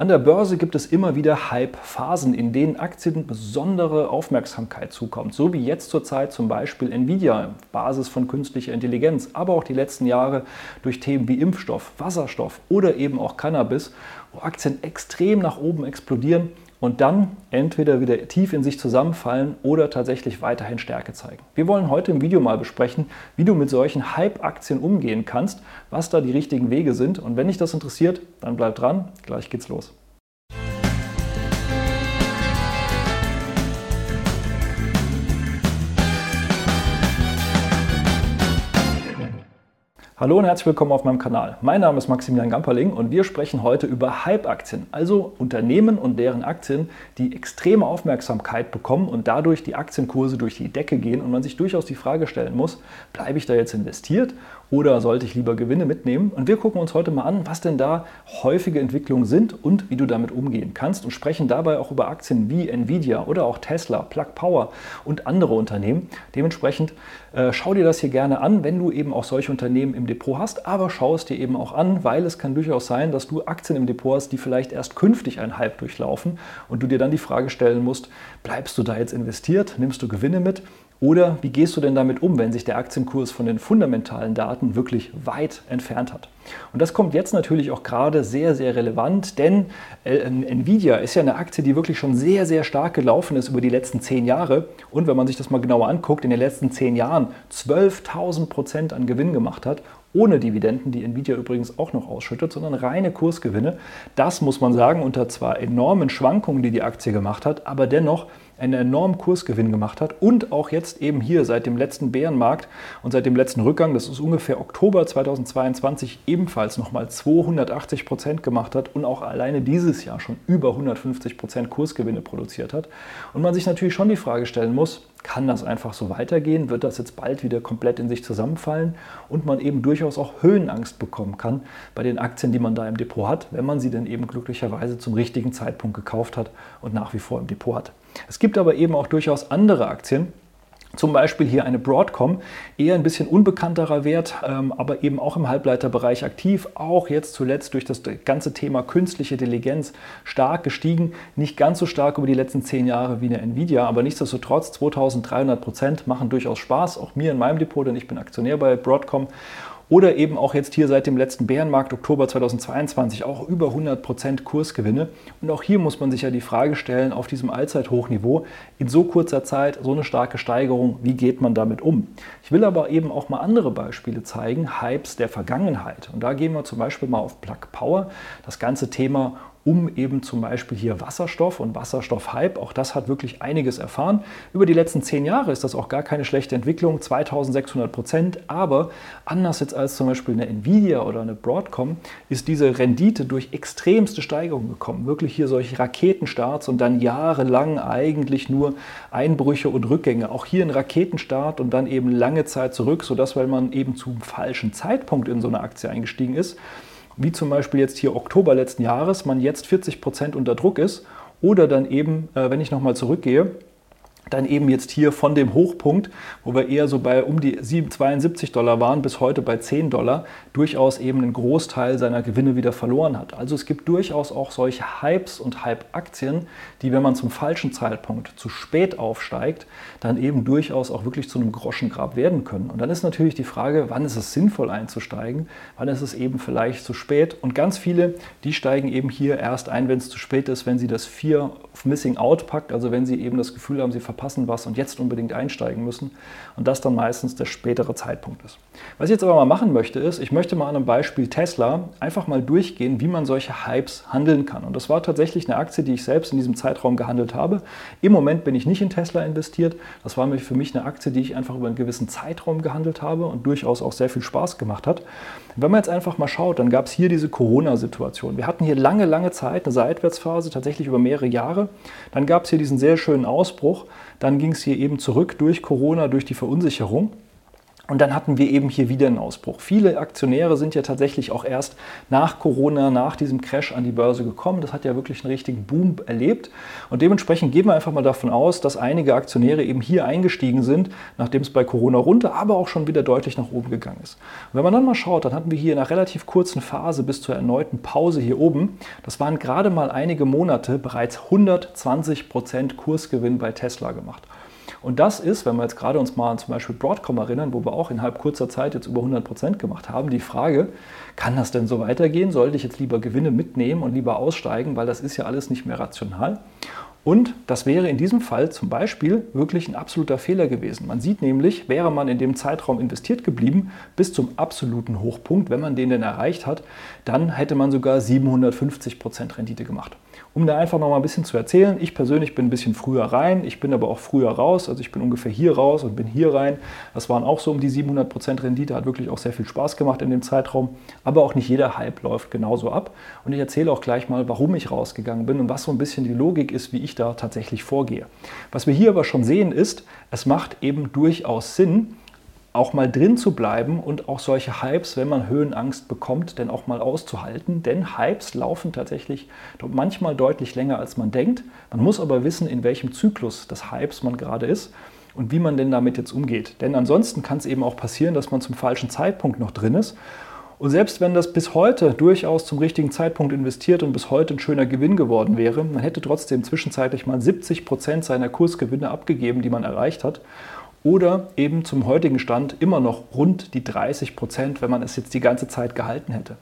An der Börse gibt es immer wieder Hype-Phasen, in denen Aktien besondere Aufmerksamkeit zukommt, so wie jetzt zurzeit zum Beispiel Nvidia, Basis von künstlicher Intelligenz, aber auch die letzten Jahre durch Themen wie Impfstoff, Wasserstoff oder eben auch Cannabis, wo Aktien extrem nach oben explodieren und dann entweder wieder tief in sich zusammenfallen oder tatsächlich weiterhin Stärke zeigen. Wir wollen heute im Video mal besprechen, wie du mit solchen Hype-Aktien umgehen kannst, was da die richtigen Wege sind. Und wenn dich das interessiert, dann bleib dran, gleich geht's los. Hallo und herzlich willkommen auf meinem Kanal. Mein Name ist Maximilian Gamperling und wir sprechen heute über Hype-Aktien, also Unternehmen und deren Aktien, die extreme Aufmerksamkeit bekommen und dadurch die Aktienkurse durch die Decke gehen und man sich durchaus die Frage stellen muss, bleibe ich da jetzt investiert oder sollte ich lieber Gewinne mitnehmen? Und wir gucken uns heute mal an, was denn da häufige Entwicklungen sind und wie du damit umgehen kannst und sprechen dabei auch über Aktien wie Nvidia oder auch Tesla, Plug Power und andere Unternehmen. Dementsprechend äh, schau dir das hier gerne an, wenn du eben auch solche Unternehmen im Depot hast, aber schau es dir eben auch an, weil es kann durchaus sein, dass du Aktien im Depot hast, die vielleicht erst künftig einen Hype durchlaufen und du dir dann die Frage stellen musst, bleibst du da jetzt investiert, nimmst du Gewinne mit oder wie gehst du denn damit um, wenn sich der Aktienkurs von den fundamentalen Daten wirklich weit entfernt hat? Und das kommt jetzt natürlich auch gerade sehr, sehr relevant, denn äh, Nvidia ist ja eine Aktie, die wirklich schon sehr, sehr stark gelaufen ist über die letzten zehn Jahre. Und wenn man sich das mal genauer anguckt, in den letzten zehn Jahren 12.000 Prozent an Gewinn gemacht hat ohne Dividenden, die Nvidia übrigens auch noch ausschüttet, sondern reine Kursgewinne. Das muss man sagen, unter zwar enormen Schwankungen, die die Aktie gemacht hat, aber dennoch einen enormen Kursgewinn gemacht hat und auch jetzt eben hier seit dem letzten Bärenmarkt und seit dem letzten Rückgang, das ist ungefähr Oktober 2022, ebenfalls nochmal 280 Prozent gemacht hat und auch alleine dieses Jahr schon über 150 Prozent Kursgewinne produziert hat. Und man sich natürlich schon die Frage stellen muss, kann das einfach so weitergehen? Wird das jetzt bald wieder komplett in sich zusammenfallen? Und man eben durchaus auch Höhenangst bekommen kann bei den Aktien, die man da im Depot hat, wenn man sie dann eben glücklicherweise zum richtigen Zeitpunkt gekauft hat und nach wie vor im Depot hat. Es gibt aber eben auch durchaus andere Aktien, zum Beispiel hier eine Broadcom, eher ein bisschen unbekannterer Wert, ähm, aber eben auch im Halbleiterbereich aktiv, auch jetzt zuletzt durch das ganze Thema künstliche Intelligenz stark gestiegen, nicht ganz so stark über die letzten zehn Jahre wie eine Nvidia, aber nichtsdestotrotz 2300 Prozent machen durchaus Spaß, auch mir in meinem Depot, denn ich bin Aktionär bei Broadcom oder eben auch jetzt hier seit dem letzten Bärenmarkt Oktober 2022 auch über 100% Kursgewinne. Und auch hier muss man sich ja die Frage stellen, auf diesem Allzeithochniveau, in so kurzer Zeit so eine starke Steigerung, wie geht man damit um? Ich will aber eben auch mal andere Beispiele zeigen, Hypes der Vergangenheit. Und da gehen wir zum Beispiel mal auf Plug Power, das ganze Thema um eben zum Beispiel hier Wasserstoff und Wasserstoffhype. Auch das hat wirklich einiges erfahren. Über die letzten zehn Jahre ist das auch gar keine schlechte Entwicklung, 2600 Prozent. Aber anders jetzt als zum Beispiel eine Nvidia oder eine Broadcom ist diese Rendite durch extremste Steigerung gekommen. Wirklich hier solche Raketenstarts und dann jahrelang eigentlich nur Einbrüche und Rückgänge. Auch hier ein Raketenstart und dann eben lange Zeit zurück, sodass, weil man eben zum falschen Zeitpunkt in so eine Aktie eingestiegen ist, wie zum Beispiel jetzt hier Oktober letzten Jahres, man jetzt 40 Prozent unter Druck ist. Oder dann eben, äh, wenn ich nochmal zurückgehe, dann eben jetzt hier von dem Hochpunkt, wo wir eher so bei um die 72 Dollar waren, bis heute bei 10 Dollar, durchaus eben einen Großteil seiner Gewinne wieder verloren hat. Also es gibt durchaus auch solche Hypes und Hype-Aktien, die, wenn man zum falschen Zeitpunkt zu spät aufsteigt, dann eben durchaus auch wirklich zu einem Groschengrab werden können. Und dann ist natürlich die Frage, wann ist es sinnvoll einzusteigen, wann ist es eben vielleicht zu spät. Und ganz viele, die steigen eben hier erst ein, wenn es zu spät ist, wenn sie das Fear of Missing Out packt, also wenn sie eben das Gefühl haben, sie verpassen was und jetzt unbedingt einsteigen müssen und das dann meistens der spätere Zeitpunkt ist. Was ich jetzt aber mal machen möchte, ist, ich möchte mal an einem Beispiel Tesla einfach mal durchgehen, wie man solche Hypes handeln kann. Und das war tatsächlich eine Aktie, die ich selbst in diesem Zeitraum gehandelt habe. Im Moment bin ich nicht in Tesla investiert. Das war für mich eine Aktie, die ich einfach über einen gewissen Zeitraum gehandelt habe und durchaus auch sehr viel Spaß gemacht hat. Wenn man jetzt einfach mal schaut, dann gab es hier diese Corona-Situation. Wir hatten hier lange, lange Zeit eine Seitwärtsphase, tatsächlich über mehrere Jahre. Dann gab es hier diesen sehr schönen Ausbruch. Dann ging es hier eben zurück durch Corona, durch die Verunsicherung. Und dann hatten wir eben hier wieder einen Ausbruch. Viele Aktionäre sind ja tatsächlich auch erst nach Corona, nach diesem Crash an die Börse gekommen. Das hat ja wirklich einen richtigen Boom erlebt. Und dementsprechend gehen wir einfach mal davon aus, dass einige Aktionäre eben hier eingestiegen sind, nachdem es bei Corona runter, aber auch schon wieder deutlich nach oben gegangen ist. Und wenn man dann mal schaut, dann hatten wir hier in einer relativ kurzen Phase bis zur erneuten Pause hier oben, das waren gerade mal einige Monate bereits 120 Prozent Kursgewinn bei Tesla gemacht. Und das ist, wenn wir jetzt gerade uns mal an zum Beispiel Broadcom erinnern, wo wir auch innerhalb kurzer Zeit jetzt über 100 Prozent gemacht haben, die Frage, kann das denn so weitergehen? Sollte ich jetzt lieber Gewinne mitnehmen und lieber aussteigen, weil das ist ja alles nicht mehr rational? Und das wäre in diesem Fall zum Beispiel wirklich ein absoluter Fehler gewesen. Man sieht nämlich, wäre man in dem Zeitraum investiert geblieben, bis zum absoluten Hochpunkt, wenn man den denn erreicht hat, dann hätte man sogar 750 Prozent Rendite gemacht. Um da einfach noch mal ein bisschen zu erzählen, ich persönlich bin ein bisschen früher rein, ich bin aber auch früher raus, also ich bin ungefähr hier raus und bin hier rein. Das waren auch so um die 700% Rendite, hat wirklich auch sehr viel Spaß gemacht in dem Zeitraum, aber auch nicht jeder Hype läuft genauso ab. Und ich erzähle auch gleich mal, warum ich rausgegangen bin und was so ein bisschen die Logik ist, wie ich da tatsächlich vorgehe. Was wir hier aber schon sehen ist, es macht eben durchaus Sinn, auch mal drin zu bleiben und auch solche Hypes, wenn man Höhenangst bekommt, denn auch mal auszuhalten. Denn Hypes laufen tatsächlich manchmal deutlich länger, als man denkt. Man muss aber wissen, in welchem Zyklus des Hypes man gerade ist und wie man denn damit jetzt umgeht. Denn ansonsten kann es eben auch passieren, dass man zum falschen Zeitpunkt noch drin ist. Und selbst wenn das bis heute durchaus zum richtigen Zeitpunkt investiert und bis heute ein schöner Gewinn geworden wäre, man hätte trotzdem zwischenzeitlich mal 70 Prozent seiner Kursgewinne abgegeben, die man erreicht hat oder eben zum heutigen Stand immer noch rund die 30 Prozent, wenn man es jetzt die ganze Zeit gehalten hätte.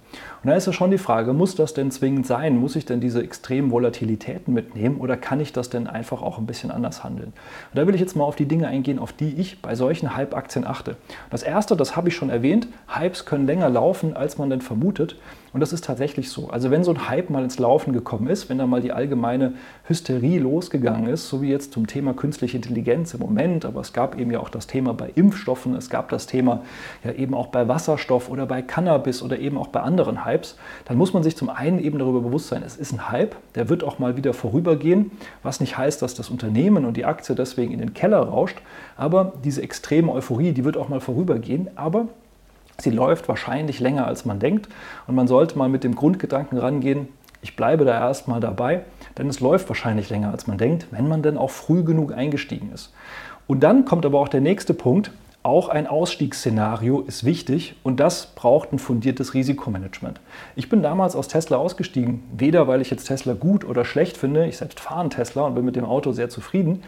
Und da ist ja schon die Frage, muss das denn zwingend sein? Muss ich denn diese extremen Volatilitäten mitnehmen oder kann ich das denn einfach auch ein bisschen anders handeln? Und da will ich jetzt mal auf die Dinge eingehen, auf die ich bei solchen Hype-Aktien achte. Das erste, das habe ich schon erwähnt, Hypes können länger laufen, als man denn vermutet. Und das ist tatsächlich so. Also wenn so ein Hype mal ins Laufen gekommen ist, wenn da mal die allgemeine Hysterie losgegangen ist, so wie jetzt zum Thema künstliche Intelligenz im Moment, aber es gab eben ja auch das Thema bei Impfstoffen, es gab das Thema ja eben auch bei Wasserstoff oder bei Cannabis oder eben auch bei anderen Hypes, dann muss man sich zum einen eben darüber bewusst sein, es ist ein Hype, der wird auch mal wieder vorübergehen, was nicht heißt, dass das Unternehmen und die Aktie deswegen in den Keller rauscht, aber diese extreme Euphorie, die wird auch mal vorübergehen, aber Sie läuft wahrscheinlich länger, als man denkt. Und man sollte mal mit dem Grundgedanken rangehen, ich bleibe da erstmal dabei, denn es läuft wahrscheinlich länger, als man denkt, wenn man denn auch früh genug eingestiegen ist. Und dann kommt aber auch der nächste Punkt. Auch ein Ausstiegsszenario ist wichtig und das braucht ein fundiertes Risikomanagement. Ich bin damals aus Tesla ausgestiegen, weder weil ich jetzt Tesla gut oder schlecht finde, ich selbst fahre einen Tesla und bin mit dem Auto sehr zufrieden,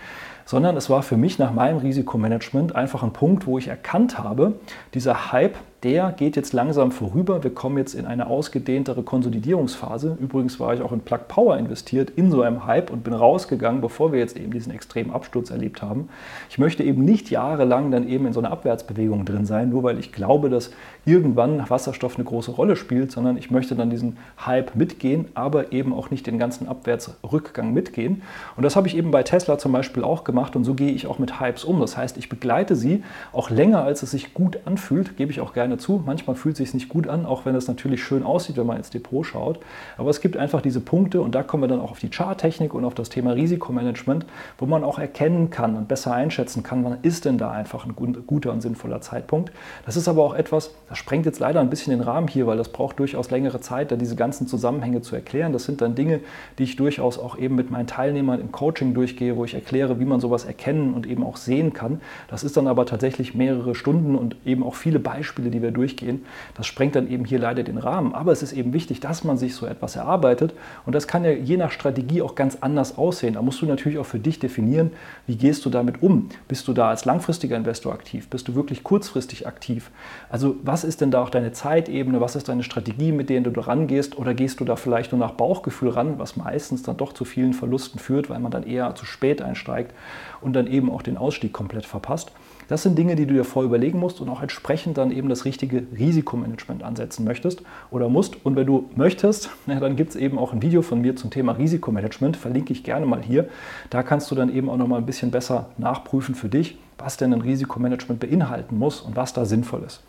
sondern es war für mich nach meinem Risikomanagement einfach ein Punkt, wo ich erkannt habe, dieser Hype der geht jetzt langsam vorüber. Wir kommen jetzt in eine ausgedehntere Konsolidierungsphase. Übrigens war ich auch in Plug Power investiert, in so einem Hype und bin rausgegangen, bevor wir jetzt eben diesen extremen Absturz erlebt haben. Ich möchte eben nicht jahrelang dann eben in so einer Abwärtsbewegung drin sein, nur weil ich glaube, dass irgendwann Wasserstoff eine große Rolle spielt, sondern ich möchte dann diesen Hype mitgehen, aber eben auch nicht den ganzen Abwärtsrückgang mitgehen. Und das habe ich eben bei Tesla zum Beispiel auch gemacht und so gehe ich auch mit Hypes um. Das heißt, ich begleite sie auch länger, als es sich gut anfühlt, gebe ich auch gerne zu. Manchmal fühlt es sich nicht gut an, auch wenn es natürlich schön aussieht, wenn man ins Depot schaut. Aber es gibt einfach diese Punkte und da kommen wir dann auch auf die Charttechnik und auf das Thema Risikomanagement, wo man auch erkennen kann und besser einschätzen kann, wann ist denn da einfach ein guter und sinnvoller Zeitpunkt. Das ist aber auch etwas, das sprengt jetzt leider ein bisschen den Rahmen hier, weil das braucht durchaus längere Zeit, da diese ganzen Zusammenhänge zu erklären. Das sind dann Dinge, die ich durchaus auch eben mit meinen Teilnehmern im Coaching durchgehe, wo ich erkläre, wie man sowas erkennen und eben auch sehen kann. Das ist dann aber tatsächlich mehrere Stunden und eben auch viele Beispiele, die die wir durchgehen. Das sprengt dann eben hier leider den Rahmen. Aber es ist eben wichtig, dass man sich so etwas erarbeitet. Und das kann ja je nach Strategie auch ganz anders aussehen. Da musst du natürlich auch für dich definieren, wie gehst du damit um? Bist du da als langfristiger Investor aktiv? Bist du wirklich kurzfristig aktiv? Also was ist denn da auch deine Zeitebene? Was ist deine Strategie, mit der du da rangehst? Oder gehst du da vielleicht nur nach Bauchgefühl ran, was meistens dann doch zu vielen Verlusten führt, weil man dann eher zu spät einsteigt und dann eben auch den Ausstieg komplett verpasst? Das sind Dinge, die du dir vorher überlegen musst und auch entsprechend dann eben das richtige Risikomanagement ansetzen möchtest oder musst. Und wenn du möchtest, ja, dann gibt es eben auch ein Video von mir zum Thema Risikomanagement, verlinke ich gerne mal hier. Da kannst du dann eben auch noch mal ein bisschen besser nachprüfen für dich, was denn ein Risikomanagement beinhalten muss und was da sinnvoll ist.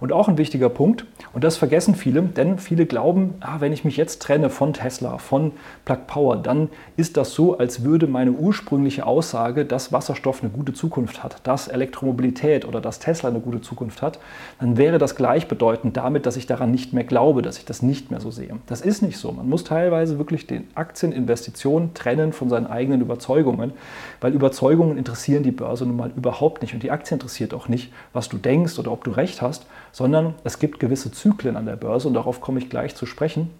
Und auch ein wichtiger Punkt, und das vergessen viele, denn viele glauben, ah, wenn ich mich jetzt trenne von Tesla, von Plug Power, dann ist das so, als würde meine ursprüngliche Aussage, dass Wasserstoff eine gute Zukunft hat, dass Elektromobilität oder dass Tesla eine gute Zukunft hat, dann wäre das gleichbedeutend damit, dass ich daran nicht mehr glaube, dass ich das nicht mehr so sehe. Das ist nicht so. Man muss teilweise wirklich den Aktieninvestitionen trennen von seinen eigenen Überzeugungen, weil Überzeugungen interessieren die Börse nun mal überhaupt nicht und die Aktie interessiert auch nicht, was du denkst oder ob du recht hast, sondern es gibt gewisse Zyklen an der Börse und darauf komme ich gleich zu sprechen.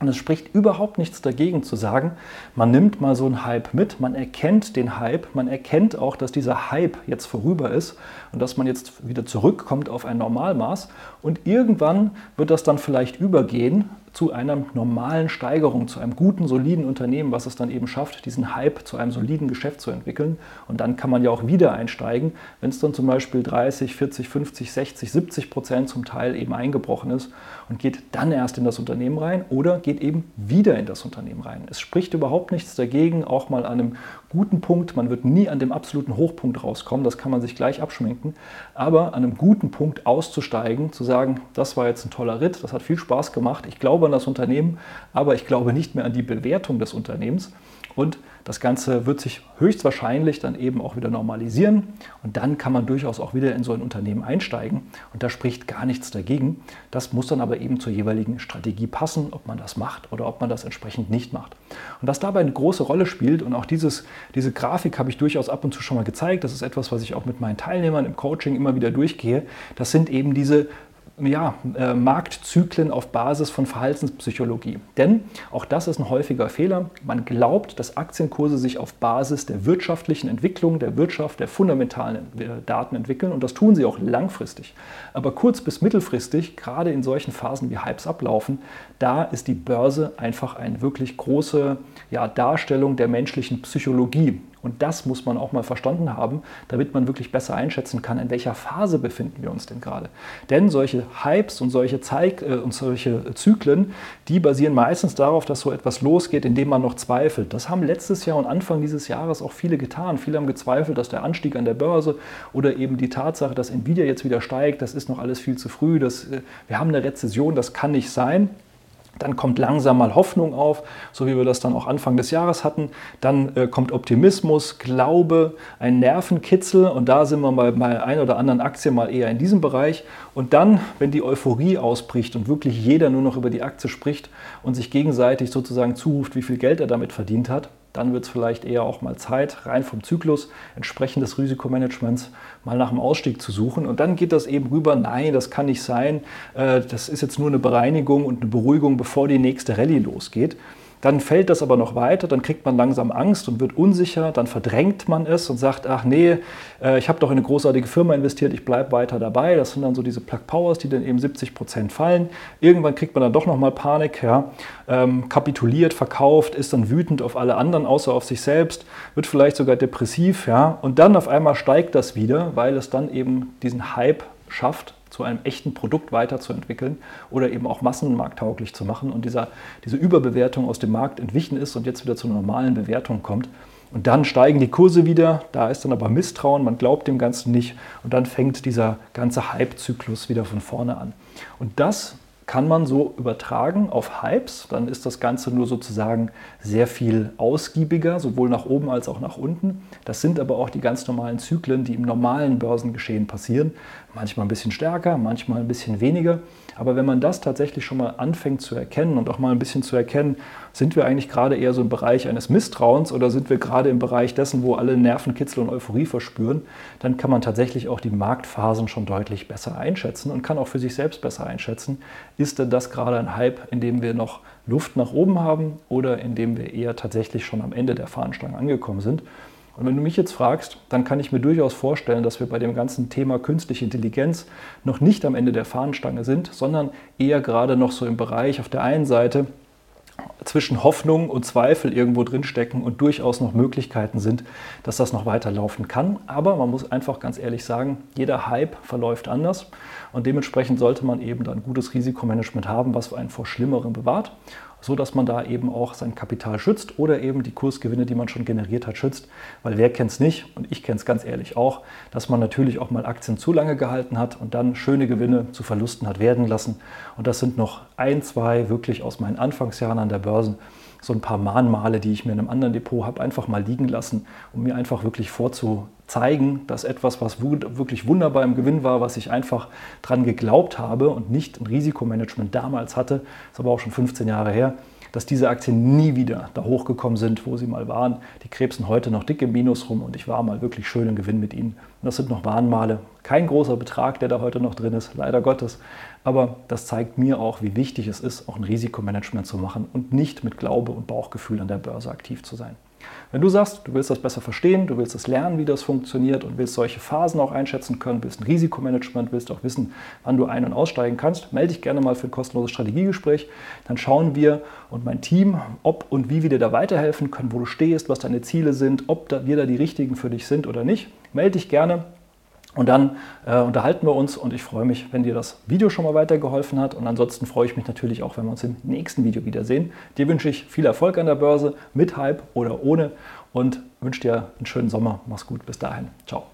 Und es spricht überhaupt nichts dagegen zu sagen, man nimmt mal so einen Hype mit, man erkennt den Hype, man erkennt auch, dass dieser Hype jetzt vorüber ist und dass man jetzt wieder zurückkommt auf ein Normalmaß und irgendwann wird das dann vielleicht übergehen zu einer normalen Steigerung, zu einem guten, soliden Unternehmen, was es dann eben schafft, diesen Hype zu einem soliden Geschäft zu entwickeln. Und dann kann man ja auch wieder einsteigen, wenn es dann zum Beispiel 30, 40, 50, 60, 70 Prozent zum Teil eben eingebrochen ist und geht dann erst in das Unternehmen rein oder geht eben wieder in das Unternehmen rein. Es spricht überhaupt nichts dagegen, auch mal an einem guten Punkt, man wird nie an dem absoluten Hochpunkt rauskommen, das kann man sich gleich abschminken, aber an einem guten Punkt auszusteigen, zu sagen, das war jetzt ein toller Ritt, das hat viel Spaß gemacht, ich glaube an das Unternehmen, aber ich glaube nicht mehr an die Bewertung des Unternehmens und das Ganze wird sich höchstwahrscheinlich dann eben auch wieder normalisieren und dann kann man durchaus auch wieder in so ein Unternehmen einsteigen und da spricht gar nichts dagegen. Das muss dann aber eben zur jeweiligen Strategie passen, ob man das macht oder ob man das entsprechend nicht macht. Und was dabei eine große Rolle spielt und auch dieses, diese Grafik habe ich durchaus ab und zu schon mal gezeigt, das ist etwas, was ich auch mit meinen Teilnehmern im Coaching immer wieder durchgehe, das sind eben diese ja, äh, Marktzyklen auf Basis von Verhaltenspsychologie. Denn auch das ist ein häufiger Fehler. Man glaubt, dass Aktienkurse sich auf Basis der wirtschaftlichen Entwicklung, der Wirtschaft, der fundamentalen äh, Daten entwickeln und das tun sie auch langfristig. Aber kurz- bis mittelfristig, gerade in solchen Phasen wie Hypes ablaufen, da ist die Börse einfach eine wirklich große ja, Darstellung der menschlichen Psychologie. Und das muss man auch mal verstanden haben, damit man wirklich besser einschätzen kann, in welcher Phase befinden wir uns denn gerade. Denn solche Hypes und solche, Zeig äh, und solche Zyklen, die basieren meistens darauf, dass so etwas losgeht, indem man noch zweifelt. Das haben letztes Jahr und Anfang dieses Jahres auch viele getan. Viele haben gezweifelt, dass der Anstieg an der Börse oder eben die Tatsache, dass Nvidia jetzt wieder steigt, das ist noch alles viel zu früh. Das, äh, wir haben eine Rezession, das kann nicht sein. Dann kommt langsam mal Hoffnung auf, so wie wir das dann auch Anfang des Jahres hatten. Dann äh, kommt Optimismus, Glaube, ein Nervenkitzel und da sind wir bei, bei ein oder anderen Aktien mal eher in diesem Bereich. Und dann, wenn die Euphorie ausbricht und wirklich jeder nur noch über die Aktie spricht und sich gegenseitig sozusagen zuruft, wie viel Geld er damit verdient hat, dann wird es vielleicht eher auch mal Zeit, rein vom Zyklus entsprechend des Risikomanagements mal nach dem Ausstieg zu suchen. Und dann geht das eben rüber, nein, das kann nicht sein, äh, das ist jetzt nur eine Bereinigung und eine Beruhigung, bevor die nächste Rallye losgeht. Dann fällt das aber noch weiter, dann kriegt man langsam Angst und wird unsicher, dann verdrängt man es und sagt, ach nee, äh, ich habe doch in eine großartige Firma investiert, ich bleibe weiter dabei. Das sind dann so diese Plug Powers, die dann eben 70 Prozent fallen. Irgendwann kriegt man dann doch nochmal Panik, ja, ähm, kapituliert, verkauft, ist dann wütend auf alle anderen, außer auf sich selbst, wird vielleicht sogar depressiv, ja, und dann auf einmal steigt das wieder, weil es dann eben diesen Hype schafft, zu einem echten Produkt weiterzuentwickeln oder eben auch massenmarkttauglich zu machen und dieser, diese Überbewertung aus dem Markt entwichen ist und jetzt wieder zu einer normalen Bewertung kommt. Und dann steigen die Kurse wieder, da ist dann aber Misstrauen, man glaubt dem Ganzen nicht und dann fängt dieser ganze Hype-Zyklus wieder von vorne an. Und das kann man so übertragen auf Hypes, dann ist das Ganze nur sozusagen sehr viel ausgiebiger, sowohl nach oben als auch nach unten. Das sind aber auch die ganz normalen Zyklen, die im normalen Börsengeschehen passieren. Manchmal ein bisschen stärker, manchmal ein bisschen weniger. Aber wenn man das tatsächlich schon mal anfängt zu erkennen und auch mal ein bisschen zu erkennen, sind wir eigentlich gerade eher so im Bereich eines Misstrauens oder sind wir gerade im Bereich dessen, wo alle Nervenkitzel und Euphorie verspüren, dann kann man tatsächlich auch die Marktphasen schon deutlich besser einschätzen und kann auch für sich selbst besser einschätzen, ist denn das gerade ein Hype, in dem wir noch Luft nach oben haben oder in dem wir eher tatsächlich schon am Ende der Fahnenstange angekommen sind. Und wenn du mich jetzt fragst, dann kann ich mir durchaus vorstellen, dass wir bei dem ganzen Thema künstliche Intelligenz noch nicht am Ende der Fahnenstange sind, sondern eher gerade noch so im Bereich auf der einen Seite zwischen Hoffnung und Zweifel irgendwo drinstecken und durchaus noch Möglichkeiten sind, dass das noch weiterlaufen kann. Aber man muss einfach ganz ehrlich sagen, jeder Hype verläuft anders und dementsprechend sollte man eben dann gutes Risikomanagement haben, was einen vor Schlimmerem bewahrt. So dass man da eben auch sein Kapital schützt oder eben die Kursgewinne, die man schon generiert hat, schützt. Weil wer kennt es nicht, und ich kenne es ganz ehrlich auch, dass man natürlich auch mal Aktien zu lange gehalten hat und dann schöne Gewinne zu Verlusten hat werden lassen. Und das sind noch ein, zwei wirklich aus meinen Anfangsjahren an der Börse so ein paar Mahnmale, die ich mir in einem anderen Depot habe, einfach mal liegen lassen, um mir einfach wirklich vorzuzeigen, dass etwas, was wirklich wunderbar im Gewinn war, was ich einfach dran geglaubt habe und nicht ein Risikomanagement damals hatte, ist aber auch schon 15 Jahre her, dass diese Aktien nie wieder da hochgekommen sind, wo sie mal waren. Die krebsen heute noch dick im Minus rum und ich war mal wirklich schön im Gewinn mit ihnen. Und das sind noch Warnmale. Kein großer Betrag, der da heute noch drin ist, leider Gottes. Aber das zeigt mir auch, wie wichtig es ist, auch ein Risikomanagement zu machen und nicht mit Glaube und Bauchgefühl an der Börse aktiv zu sein. Wenn du sagst, du willst das besser verstehen, du willst es lernen, wie das funktioniert und willst solche Phasen auch einschätzen können, willst ein Risikomanagement, willst auch wissen, wann du ein- und aussteigen kannst, melde dich gerne mal für ein kostenloses Strategiegespräch. Dann schauen wir und mein Team, ob und wie wir dir da weiterhelfen können, wo du stehst, was deine Ziele sind, ob wir da die richtigen für dich sind oder nicht. Melde dich gerne. Und dann äh, unterhalten wir uns und ich freue mich, wenn dir das Video schon mal weitergeholfen hat. Und ansonsten freue ich mich natürlich auch, wenn wir uns im nächsten Video wiedersehen. Dir wünsche ich viel Erfolg an der Börse, mit Hype oder ohne und wünsche dir einen schönen Sommer. Mach's gut, bis dahin. Ciao.